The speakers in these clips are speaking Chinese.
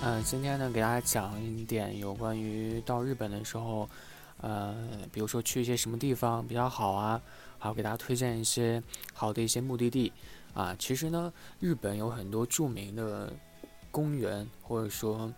嗯，今天呢，给大家讲一点有关于到日本的时候，呃，比如说去一些什么地方比较好啊，还有给大家推荐一些好的一些目的地啊。其实呢，日本有很多著名的公园或者说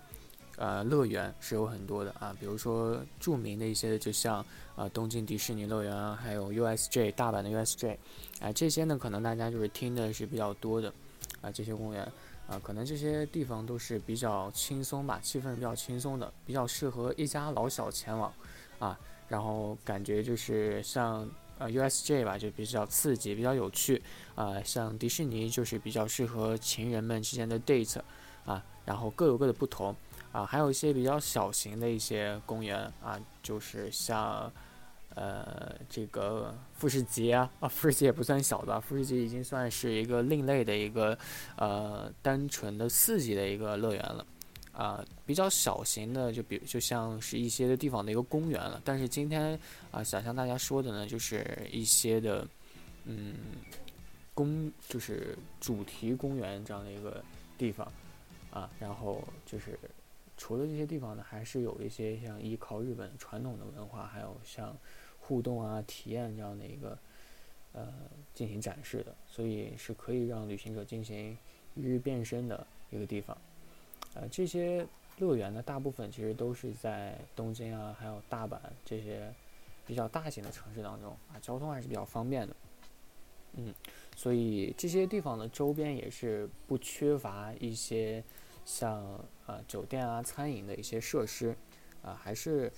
呃乐园是有很多的啊，比如说著名的一些，就像啊东京迪士尼乐园啊，还有 USJ 大阪的 USJ，啊这些呢可能大家就是听的是比较多的啊这些公园。啊，可能这些地方都是比较轻松吧，气氛比较轻松的，比较适合一家老小前往，啊，然后感觉就是像呃 USJ 吧，就比较刺激，比较有趣，啊，像迪士尼就是比较适合情人们之间的 date，啊，然后各有各的不同，啊，还有一些比较小型的一些公园，啊，就是像。呃，这个富士急啊，啊，富士急也不算小的，富士急已经算是一个另类的一个，呃，单纯的四级的一个乐园了，啊，比较小型的，就比就像是一些的地方的一个公园了。但是今天啊，想向大家说的呢，就是一些的，嗯，公就是主题公园这样的一个地方，啊，然后就是除了这些地方呢，还是有一些像依靠日本传统的文化，还有像。互动啊，体验这样的一个，呃，进行展示的，所以是可以让旅行者进行一日变身的一个地方。呃，这些乐园呢，大部分其实都是在东京啊，还有大阪这些比较大型的城市当中啊，交通还是比较方便的。嗯，所以这些地方的周边也是不缺乏一些像呃酒店啊、餐饮的一些设施啊，还是。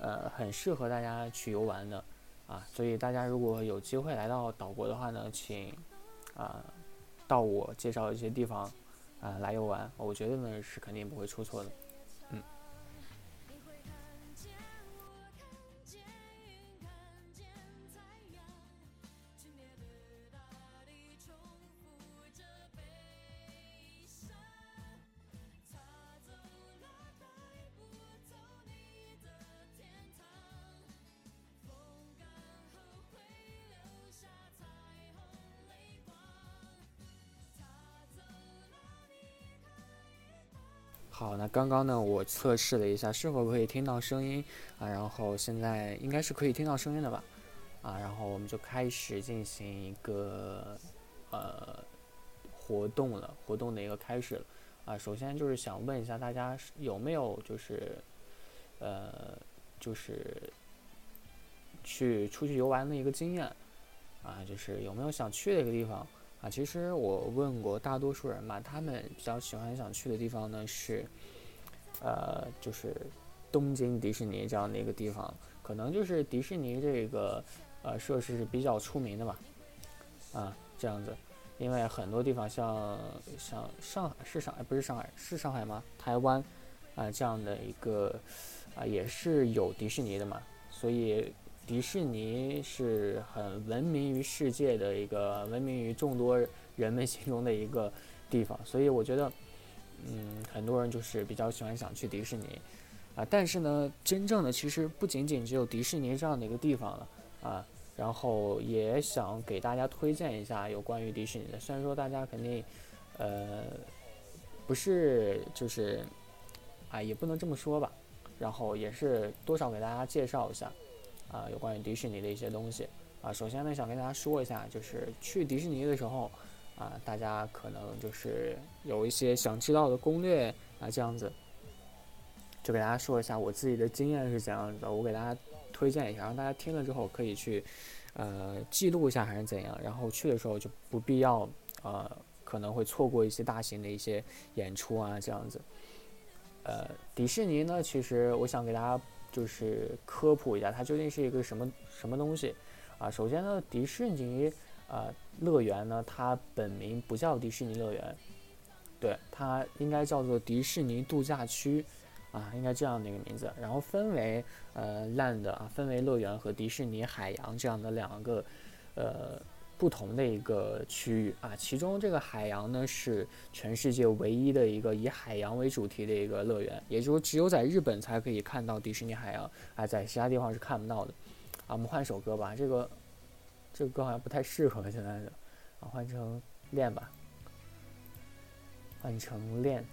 呃，很适合大家去游玩的，啊，所以大家如果有机会来到岛国的话呢，请，啊，到我介绍一些地方，啊，来游玩，我觉得呢是肯定不会出错的。好，那刚刚呢，我测试了一下是否可以听到声音啊，然后现在应该是可以听到声音的吧，啊，然后我们就开始进行一个呃活动了，活动的一个开始了，啊，首先就是想问一下大家有没有就是呃就是去出去游玩的一个经验啊，就是有没有想去的一个地方。啊，其实我问过大多数人嘛，他们比较喜欢想去的地方呢是，呃，就是东京迪士尼这样的一个地方，可能就是迪士尼这个呃设施是比较出名的吧，啊，这样子，因为很多地方像像上海是上海不是上海是上海吗？台湾啊这样的一个啊也是有迪士尼的嘛，所以。迪士尼是很闻名于世界的一个，闻名于众多人们心中的一个地方，所以我觉得，嗯，很多人就是比较喜欢想去迪士尼，啊，但是呢，真正的其实不仅仅只有迪士尼这样的一个地方了，啊，然后也想给大家推荐一下有关于迪士尼的，虽然说大家肯定，呃，不是就是，啊，也不能这么说吧，然后也是多少给大家介绍一下。啊，有关于迪士尼的一些东西啊，首先呢，想跟大家说一下，就是去迪士尼的时候，啊，大家可能就是有一些想知道的攻略啊，这样子，就给大家说一下我自己的经验是怎样的，我给大家推荐一下，让大家听了之后可以去，呃，记录一下还是怎样，然后去的时候就不必要，呃，可能会错过一些大型的一些演出啊，这样子，呃，迪士尼呢，其实我想给大家。就是科普一下，它究竟是一个什么什么东西啊？首先呢，迪士尼啊乐园呢，它本名不叫迪士尼乐园，对，它应该叫做迪士尼度假区啊，应该这样的一个名字。然后分为呃 land 啊，分为乐园和迪士尼海洋这样的两个呃。不同的一个区域啊，其中这个海洋呢是全世界唯一的一个以海洋为主题的一个乐园，也就是只有在日本才可以看到迪士尼海洋，啊，在其他地方是看不到的。啊，我们换首歌吧，这个这个歌好像不太适合现在的，啊，换成恋吧，换成恋。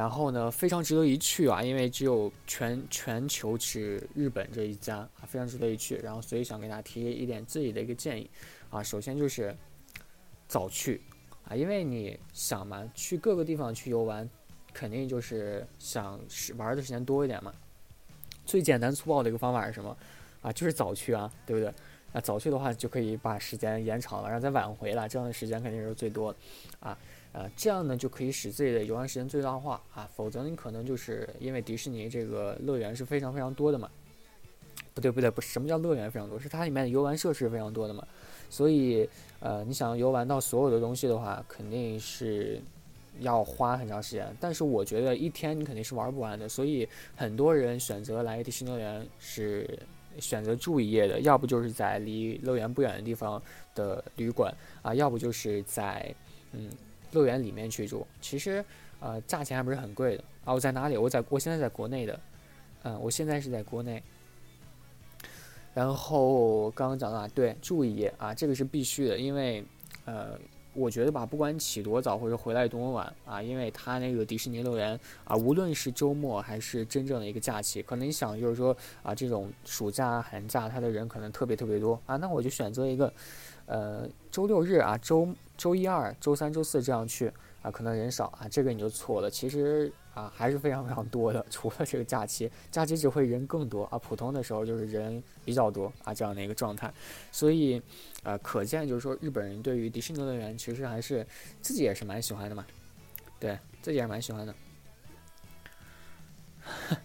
然后呢，非常值得一去啊，因为只有全全球只日本这一家啊，非常值得一去。然后所以想给大家提一点自己的一个建议啊，首先就是早去啊，因为你想嘛，去各个地方去游玩，肯定就是想玩的时间多一点嘛。最简单粗暴的一个方法是什么啊？就是早去啊，对不对？啊，早去的话就可以把时间延长了，然后再晚回来，这样的时间肯定是最多的啊。呃，这样呢就可以使自己的游玩时间最大化啊，否则你可能就是因为迪士尼这个乐园是非常非常多的嘛，不对不对，不是什么叫乐园非常多，是它里面的游玩设施非常多的嘛，所以呃，你想游玩到所有的东西的话，肯定是要花很长时间，但是我觉得一天你肯定是玩不完的，所以很多人选择来迪士尼乐园是选择住一夜的，要不就是在离乐园不远的地方的旅馆啊，要不就是在嗯。乐园里面去住，其实，呃，价钱还不是很贵的啊。我在哪里？我在我现在在国内的，嗯，我现在是在国内。然后刚刚讲到，对，住一夜啊，这个是必须的，因为，呃，我觉得吧，不管起多早或者回来多晚啊，因为他那个迪士尼乐园啊，无论是周末还是真正的一个假期，可能你想就是说啊，这种暑假寒假，他的人可能特别特别多啊，那我就选择一个，呃，周六日啊，周。周一、二、周三、周四这样去啊，可能人少啊，这个你就错了。其实啊，还是非常非常多的。除了这个假期，假期只会人更多啊，普通的时候就是人比较多啊，这样的一个状态。所以，呃，可见就是说，日本人对于迪士尼乐园其实还是自己也是蛮喜欢的嘛，对自己也是蛮喜欢的。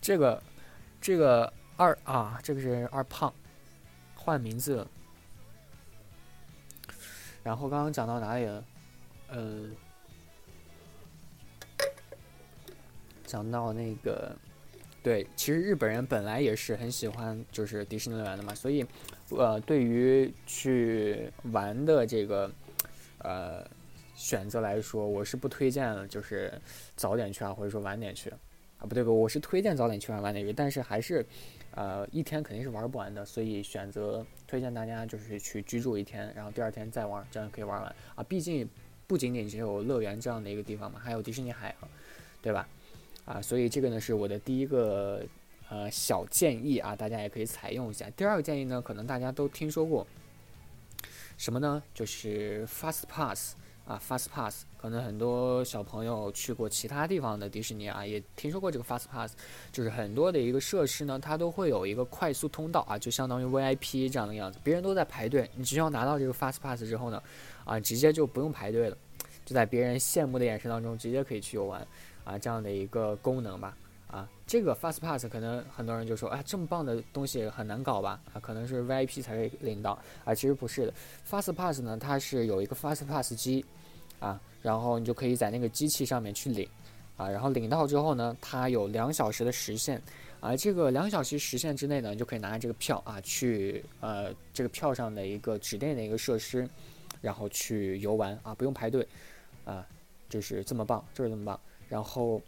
这个，这个二啊，这个是二胖，换名字。然后刚刚讲到哪里了？呃，讲到那个，对，其实日本人本来也是很喜欢就是迪士尼乐园的嘛，所以，呃，对于去玩的这个呃选择来说，我是不推荐就是早点去啊，或者说晚点去啊，不对不，我是推荐早点去啊，晚点去，但是还是。呃，一天肯定是玩不完的，所以选择推荐大家就是去居住一天，然后第二天再玩，这样可以玩完啊。毕竟不仅仅只有乐园这样的一个地方嘛，还有迪士尼海洋，对吧？啊，所以这个呢是我的第一个呃小建议啊，大家也可以采用一下。第二个建议呢，可能大家都听说过，什么呢？就是 Fast Pass。啊，Fast Pass 可能很多小朋友去过其他地方的迪士尼啊，也听说过这个 Fast Pass，就是很多的一个设施呢，它都会有一个快速通道啊，就相当于 VIP 这样的样子，别人都在排队，你只要拿到这个 Fast Pass 之后呢，啊，直接就不用排队了，就在别人羡慕的眼神当中，直接可以去游玩啊，这样的一个功能吧。啊，这个 Fast Pass 可能很多人就说，哎，这么棒的东西很难搞吧？啊，可能是 VIP 才可以领到啊，其实不是的。Fast Pass 呢，它是有一个 Fast Pass 机，啊，然后你就可以在那个机器上面去领，啊，然后领到之后呢，它有两小时的时限，啊，这个两小时时限之内呢，你就可以拿着这个票啊，去呃这个票上的一个指定的一个设施，然后去游玩啊，不用排队，啊，就是这么棒，就是这么棒，然后。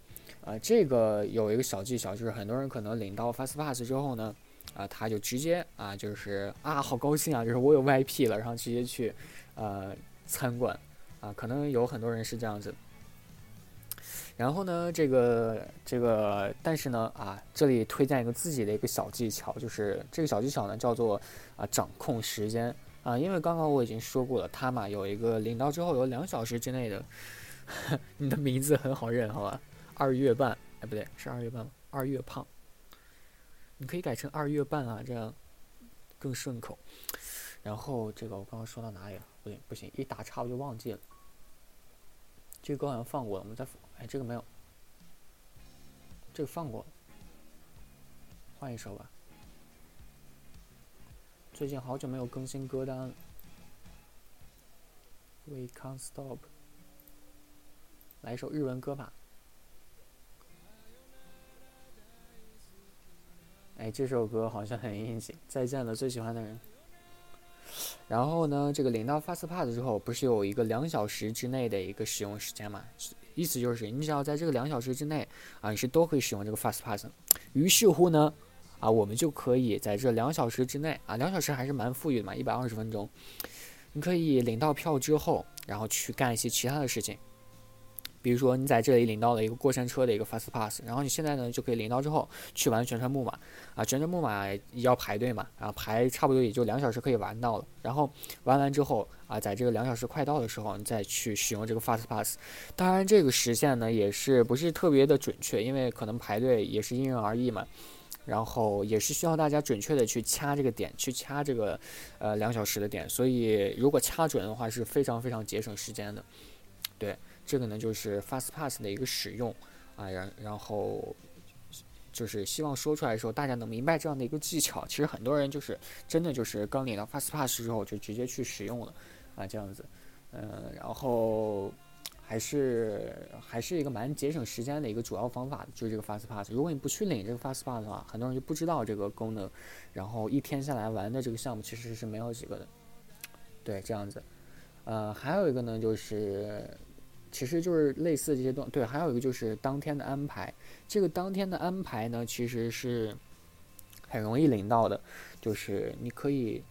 啊，这个有一个小技巧，就是很多人可能领到 Fast Pass 之后呢，啊，他就直接啊，就是啊，好高兴啊，就是我有 VIP 了，然后直接去，呃，参观，啊，可能有很多人是这样子。然后呢，这个这个，但是呢，啊，这里推荐一个自己的一个小技巧，就是这个小技巧呢叫做啊，掌控时间啊，因为刚刚我已经说过了，他嘛有一个领到之后有两小时之内的，你的名字很好认，好吧？二月半，哎，不对，是二月半吗？二月胖，你可以改成二月半啊，这样更顺口。然后这个我刚刚说到哪里了？不对，不行，一打岔我就忘记了。这个歌好像放过了，我们再，哎，这个没有，这个放过了，换一首吧。最近好久没有更新歌单了。We can't stop，来一首日文歌吧。哎，这首歌好像很应景。再见了，最喜欢的人。然后呢，这个领到 Fast Pass 之后，不是有一个两小时之内的一个使用时间嘛？意思就是，你只要在这个两小时之内啊，你是都可以使用这个 Fast Pass。于是乎呢，啊，我们就可以在这两小时之内啊，两小时还是蛮富裕的嘛，一百二十分钟，你可以领到票之后，然后去干一些其他的事情。比如说你在这里领到了一个过山车的一个 fast pass，然后你现在呢就可以领到之后去玩旋转木马啊，旋转木马要排队嘛，然后排差不多也就两小时可以玩到了，然后玩完之后啊，在这个两小时快到的时候，你再去使用这个 fast pass。当然这个时限呢也是不是特别的准确，因为可能排队也是因人而异嘛，然后也是需要大家准确的去掐这个点，去掐这个呃两小时的点，所以如果掐准的话是非常非常节省时间的，对。这个呢就是 Fast Pass 的一个使用啊，然然后就是希望说出来的时候，大家能明白这样的一个技巧。其实很多人就是真的就是刚领到 Fast Pass 之后就直接去使用了啊，这样子，嗯，然后还是还是一个蛮节省时间的一个主要方法，就是这个 Fast Pass。如果你不去领这个 Fast Pass 的话，很多人就不知道这个功能，然后一天下来玩的这个项目其实是没有几个的。对，这样子，呃，还有一个呢就是。其实就是类似这些东对，还有一个就是当天的安排。这个当天的安排呢，其实是很容易领到的，就是你可以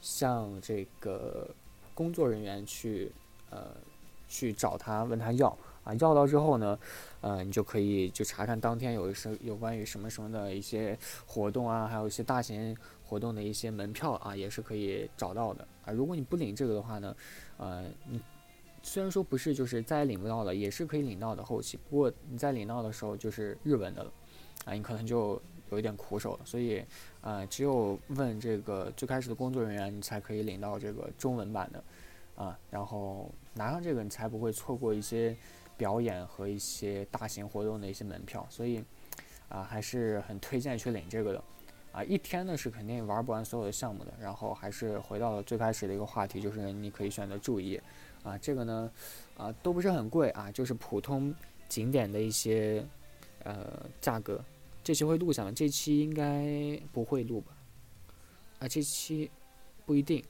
向这个工作人员去呃去找他问他要啊，要到之后呢，呃，你就可以就查看当天有什有关于什么什么的一些活动啊，还有一些大型活动的一些门票啊，也是可以找到的啊。如果你不领这个的话呢，呃，你。虽然说不是，就是再也领不到了，也是可以领到的后期。不过你在领到的时候就是日文的了，啊，你可能就有一点苦手了。所以，啊，只有问这个最开始的工作人员，你才可以领到这个中文版的，啊，然后拿上这个，你才不会错过一些表演和一些大型活动的一些门票。所以，啊，还是很推荐去领这个的。啊，一天呢是肯定玩不完所有的项目的。然后还是回到了最开始的一个话题，就是你可以选择注意。啊，这个呢，啊，都不是很贵啊，就是普通景点的一些呃价格。这期会录下吗？这期应该不会录吧？啊，这期不一定